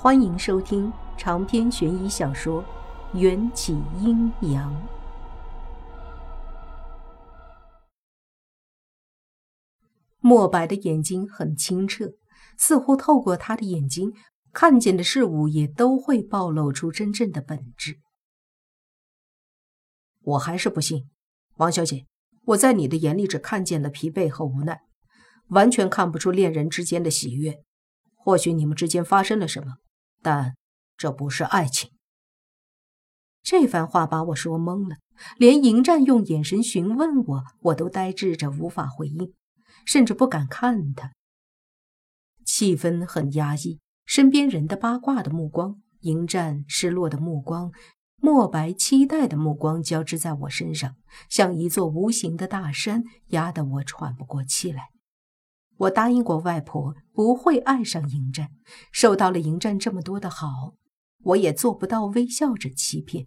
欢迎收听长篇悬疑小说《缘起阴阳》。墨白的眼睛很清澈，似乎透过他的眼睛，看见的事物也都会暴露出真正的本质。我还是不信，王小姐，我在你的眼里只看见了疲惫和无奈，完全看不出恋人之间的喜悦。或许你们之间发生了什么？但这不是爱情。这番话把我说懵了，连迎战用眼神询问我，我都呆滞着无法回应，甚至不敢看他。气氛很压抑，身边人的八卦的目光，迎战失落的目光，墨白期待的目光交织在我身上，像一座无形的大山，压得我喘不过气来。我答应过外婆不会爱上迎战，受到了迎战这么多的好，我也做不到微笑着欺骗。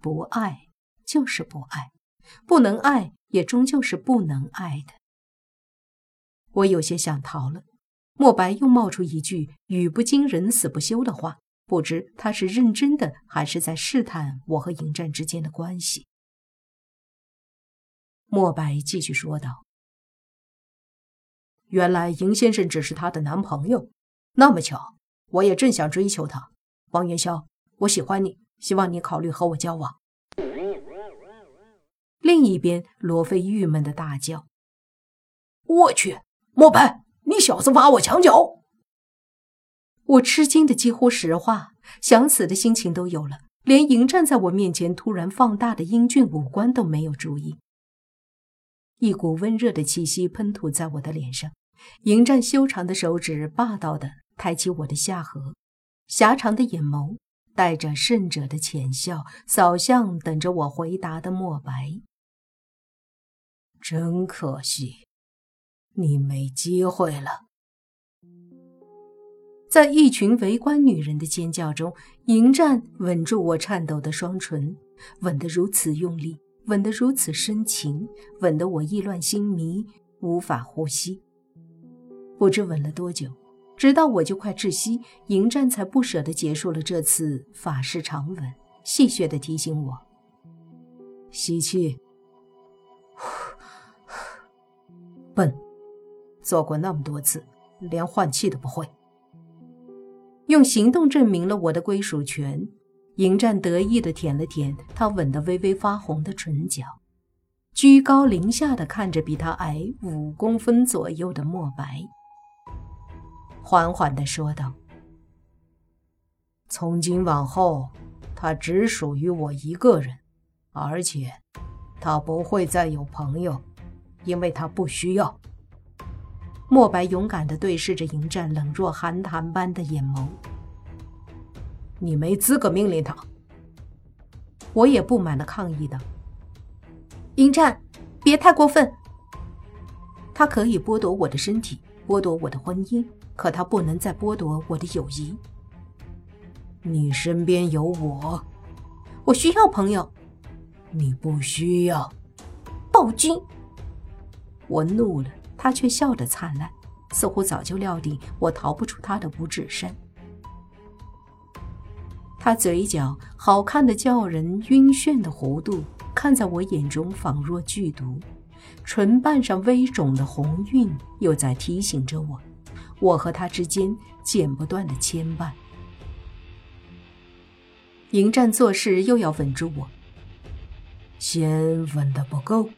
不爱就是不爱，不能爱也终究是不能爱的。我有些想逃了。莫白又冒出一句语不惊人死不休的话，不知他是认真的还是在试探我和迎战之间的关系。莫白继续说道。原来尹先生只是她的男朋友，那么巧，我也正想追求她。王元宵，我喜欢你，希望你考虑和我交往。另一边，罗非郁闷的大叫：“我去，莫白，你小子挖我墙角！”我吃惊的几乎石化，想死的心情都有了，连迎战在我面前突然放大的英俊五官都没有注意。一股温热的气息喷吐在我的脸上。迎战修长的手指霸道地抬起我的下颌，狭长的眼眸带着胜者的浅笑，扫向等着我回答的墨白。真可惜，你没机会了。在一群围观女人的尖叫中，迎战吻住我颤抖的双唇，吻得如此用力，吻得如此深情，吻得我意乱心迷，无法呼吸。不知吻了多久，直到我就快窒息，迎战才不舍得结束了这次法式长吻，戏谑地提醒我：“吸气，笨，做过那么多次，连换气都不会。”用行动证明了我的归属权。迎战得意地舔了舔他吻得微微发红的唇角，居高临下地看着比他矮五公分左右的墨白。缓缓地说道：“从今往后，他只属于我一个人，而且他不会再有朋友，因为他不需要。”墨白勇敢地对视着迎战冷若寒潭般的眼眸：“你没资格命令他。”我也不满的抗议道：“迎战，别太过分！他可以剥夺我的身体，剥夺我的婚姻。”可他不能再剥夺我的友谊。你身边有我，我需要朋友。你不需要。暴君！我怒了，他却笑得灿烂，似乎早就料定我逃不出他的五指山。他嘴角好看的叫人晕眩的弧度，看在我眼中仿若剧毒，唇瓣上微肿的红晕又在提醒着我。我和他之间剪不断的牵绊。迎战做事又要稳住我，先稳的不够。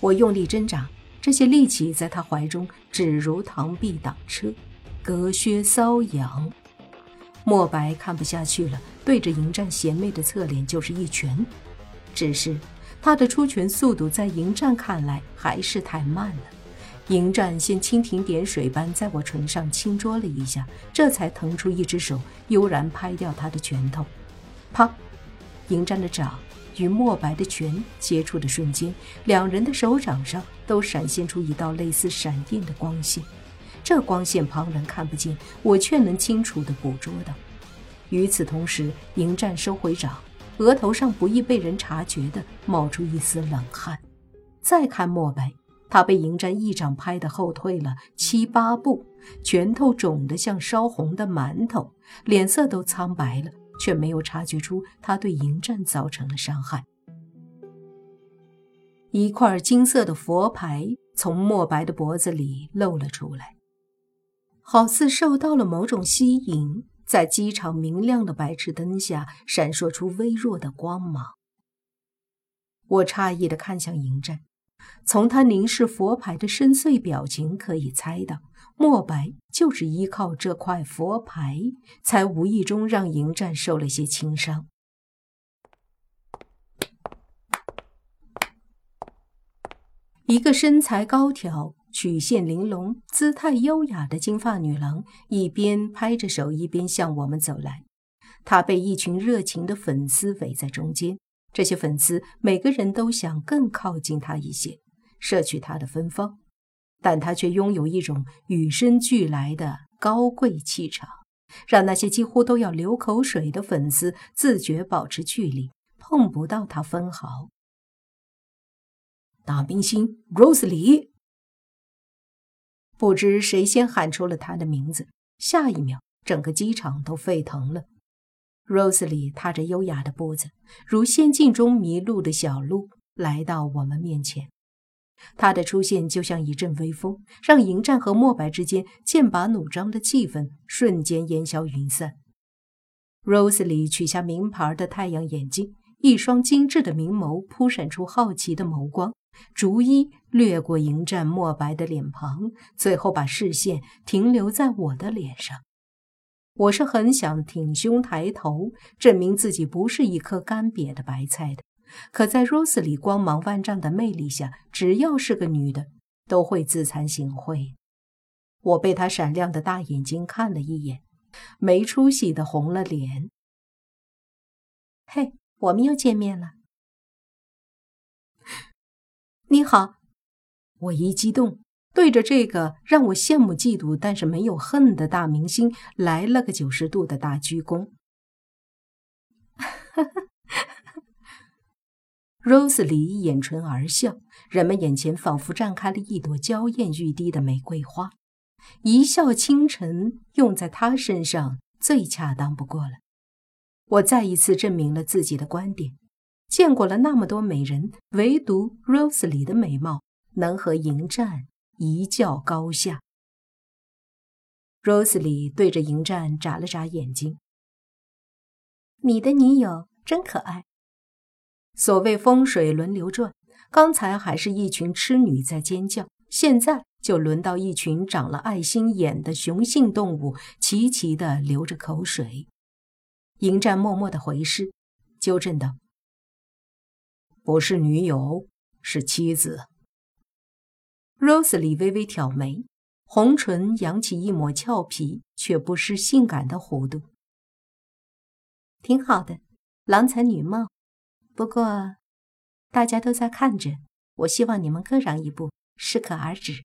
我用力挣扎，这些力气在他怀中只如螳臂挡车，隔靴搔痒。墨白看不下去了，对着迎战邪魅的侧脸就是一拳。只是他的出拳速度在迎战看来还是太慢了。迎战先蜻蜓点水般在我唇上轻啄了一下，这才腾出一只手，悠然拍掉他的拳头。啪！迎战的掌与墨白的拳接触的瞬间，两人的手掌上都闪现出一道类似闪电的光线。这光线旁人看不见，我却能清楚地捕捉到。与此同时，迎战收回掌，额头上不易被人察觉的冒出一丝冷汗。再看墨白。他被迎战一掌拍得后退了七八步，拳头肿得像烧红的馒头，脸色都苍白了，却没有察觉出他对迎战造成了伤害。一块金色的佛牌从墨白的脖子里露了出来，好似受到了某种吸引，在机场明亮的白炽灯下闪烁出微弱的光芒。我诧异地看向迎战。从他凝视佛牌的深邃表情可以猜到，墨白就是依靠这块佛牌，才无意中让迎战受了些轻伤。一个身材高挑、曲线玲珑、姿态优雅的金发女郎，一边拍着手，一边向我们走来。她被一群热情的粉丝围在中间。这些粉丝每个人都想更靠近她一些，摄取她的芬芳，但她却拥有一种与生俱来的高贵气场，让那些几乎都要流口水的粉丝自觉保持距离，碰不到她分毫。大明星 Rose 李，不知谁先喊出了他的名字，下一秒，整个机场都沸腾了。Rose 里踏着优雅的步子，如仙境中迷路的小鹿，来到我们面前。他的出现就像一阵微风，让迎战和墨白之间剑拔弩张的气氛瞬间烟消云散。Rose 里取下名牌的太阳眼镜，一双精致的明眸扑闪出好奇的眸光，逐一掠过迎战、墨白的脸庞，最后把视线停留在我的脸上。我是很想挺胸抬头，证明自己不是一颗干瘪的白菜的。可在 Rose 里光芒万丈的魅力下，只要是个女的，都会自惭形秽。我被她闪亮的大眼睛看了一眼，没出息的红了脸。嘿，我们又见面了。你好，我一激动。对着这个让我羡慕嫉妒，但是没有恨的大明星，来了个九十度的大鞠躬。Rose 里掩唇而笑，人们眼前仿佛绽开了一朵娇艳欲滴的玫瑰花，一笑倾城，用在她身上最恰当不过了。我再一次证明了自己的观点：见过了那么多美人，唯独 Rose 里的美貌能和迎战。一较高下。Rose 里对着迎战眨了眨眼睛：“你的女友真可爱。”所谓风水轮流转，刚才还是一群痴女在尖叫，现在就轮到一群长了爱心眼的雄性动物齐齐的流着口水。迎战默默的回视，纠正道：“不是女友，是妻子。” Rose 里微微挑眉，红唇扬起一抹俏皮却不失性感的弧度。挺好的，郎才女貌。不过，大家都在看着，我希望你们各让一步，适可而止。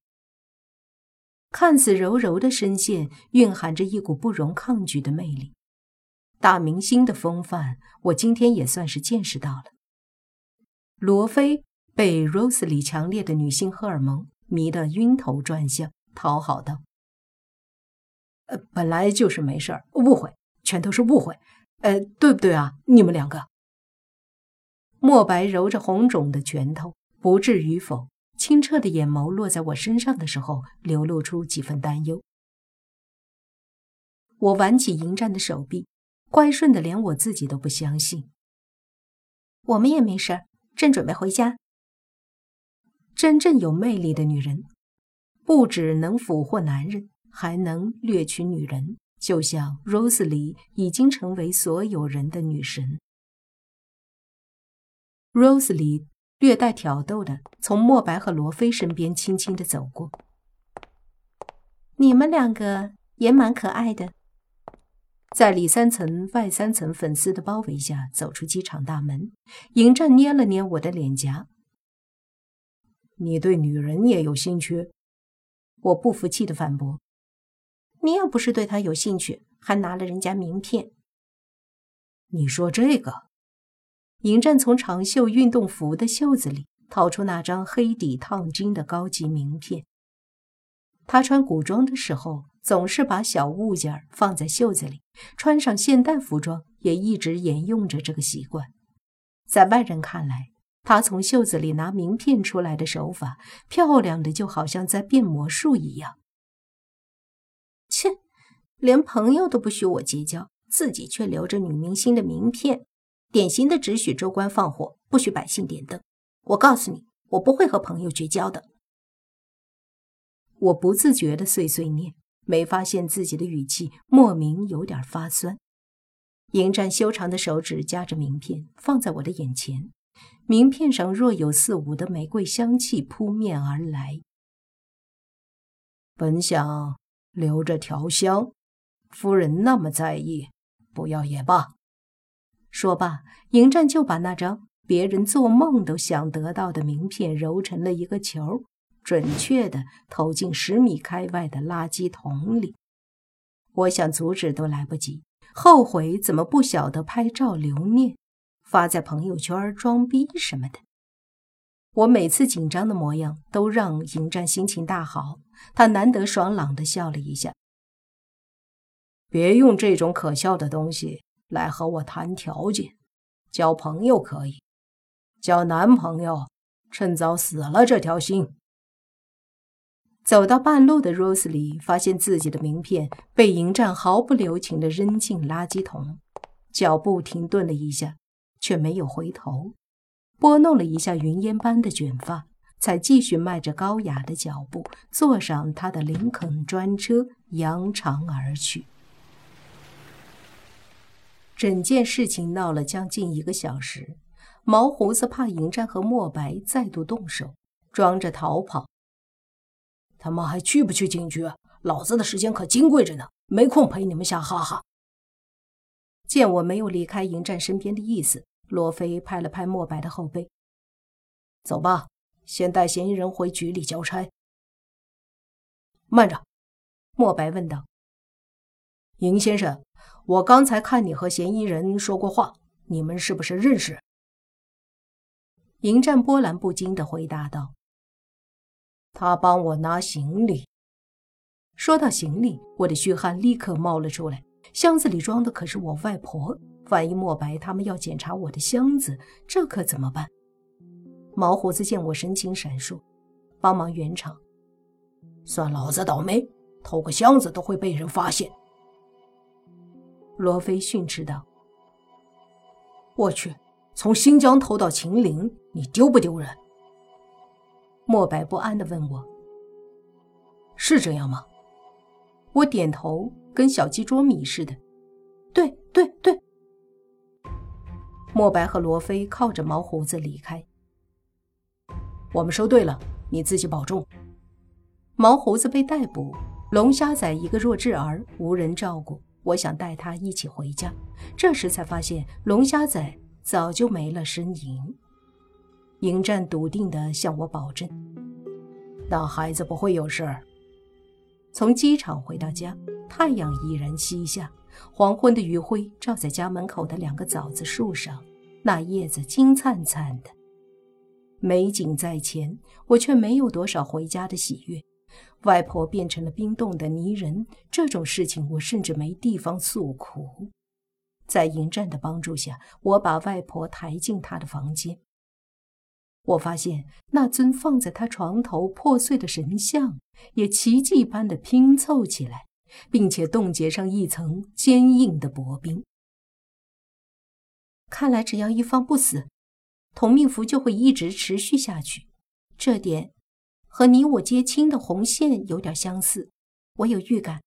看似柔柔的声线，蕴含着一股不容抗拒的魅力。大明星的风范，我今天也算是见识到了。罗非被 Rose 里强烈的女性荷尔蒙。迷得晕头转向，讨好道：“呃，本来就是没事儿，误会，全都是误会。呃，对不对啊？你们两个。”墨白揉着红肿的拳头，不至于否？清澈的眼眸落在我身上的时候，流露出几分担忧。我挽起迎战的手臂，乖顺的连我自己都不相信。我们也没事儿，正准备回家。真正有魅力的女人，不只能俘获男人，还能掠取女人。就像 Rose 里已经成为所有人的女神。Rose 里略带挑逗的从墨白和罗非身边轻轻的走过。你们两个也蛮可爱的。在里三层外三层粉丝的包围下走出机场大门，迎战捏了捏我的脸颊。你对女人也有兴趣？我不服气的反驳。你要不是对她有兴趣，还拿了人家名片。你说这个？迎战从长袖运动服的袖子里掏出那张黑底烫金的高级名片。他穿古装的时候，总是把小物件放在袖子里；穿上现代服装，也一直沿用着这个习惯。在外人看来，他从袖子里拿名片出来的手法，漂亮的就好像在变魔术一样。切，连朋友都不许我结交，自己却留着女明星的名片，典型的只许州官放火，不许百姓点灯。我告诉你，我不会和朋友绝交的。我不自觉的碎碎念，没发现自己的语气莫名有点发酸。迎战修长的手指夹着名片放在我的眼前，名片上若有似无的玫瑰香气扑面而来。本想留着调香，夫人那么在意，不要也罢。说罢，迎战就把那张别人做梦都想得到的名片揉成了一个球。准确的投进十米开外的垃圾桶里，我想阻止都来不及。后悔怎么不晓得拍照留念，发在朋友圈装逼什么的。我每次紧张的模样都让迎战心情大好，他难得爽朗的笑了一下。别用这种可笑的东西来和我谈条件，交朋友可以，交男朋友，趁早死了这条心。走到半路的 Rose 里，发现自己的名片被迎战毫不留情地扔进垃圾桶，脚步停顿了一下，却没有回头，拨弄了一下云烟般的卷发，才继续迈着高雅的脚步坐上他的林肯专车，扬长而去。整件事情闹了将近一个小时，毛胡子怕迎战和莫白再度动手，装着逃跑。他妈还去不去警局？老子的时间可金贵着呢，没空陪你们瞎哈哈。见我没有离开迎战身边的意思，罗非拍了拍莫白的后背：“走吧，先带嫌疑人回局里交差。”慢着，莫白问道：“迎先生，我刚才看你和嫌疑人说过话，你们是不是认识？”迎战波澜不惊地回答道。他帮我拿行李。说到行李，我的虚汗立刻冒了出来。箱子里装的可是我外婆，万一莫白他们要检查我的箱子，这可怎么办？毛胡子见我神情闪烁，帮忙圆场。算老子倒霉，偷个箱子都会被人发现。罗非训斥道：“我去，从新疆偷到秦岭，你丢不丢人？”莫白不安地问我：“是这样吗？”我点头，跟小鸡啄米似的：“对对对。”莫白和罗非靠着毛胡子离开。我们收队了，你自己保重。毛胡子被逮捕，龙虾仔一个弱智儿无人照顾，我想带他一起回家，这时才发现龙虾仔早就没了身影。迎战笃定地向我保证：“那孩子不会有事儿。”从机场回到家，太阳已然西下，黄昏的余晖照在家门口的两个枣子树上，那叶子金灿灿的。美景在前，我却没有多少回家的喜悦。外婆变成了冰冻的泥人，这种事情我甚至没地方诉苦。在迎战的帮助下，我把外婆抬进她的房间。我发现那尊放在他床头破碎的神像也奇迹般的拼凑起来，并且冻结上一层坚硬的薄冰。看来，只要一方不死，同命符就会一直持续下去。这点和你我结亲的红线有点相似。我有预感，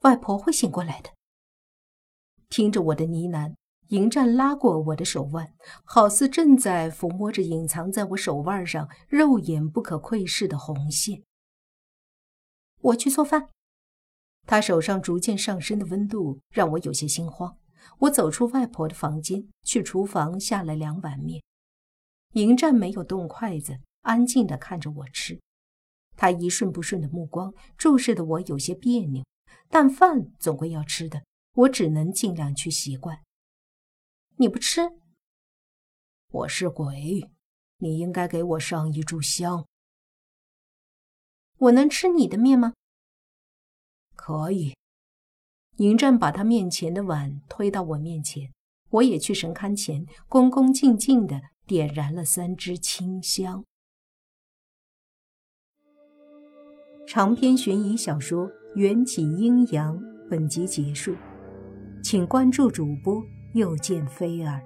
外婆会醒过来的。听着我的呢喃。迎战拉过我的手腕，好似正在抚摸着隐藏在我手腕上肉眼不可窥视的红线。我去做饭。他手上逐渐上升的温度让我有些心慌。我走出外婆的房间，去厨房下了两碗面。迎战没有动筷子，安静地看着我吃。他一顺不顺的目光注视的我有些别扭，但饭总归要吃的，我只能尽量去习惯。你不吃，我是鬼，你应该给我上一炷香。我能吃你的面吗？可以。迎战把他面前的碗推到我面前，我也去神龛前，恭恭敬敬地点燃了三支清香。长篇悬疑小说《缘起阴阳》本集结束，请关注主播，又见菲儿，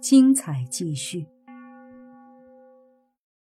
精彩继续。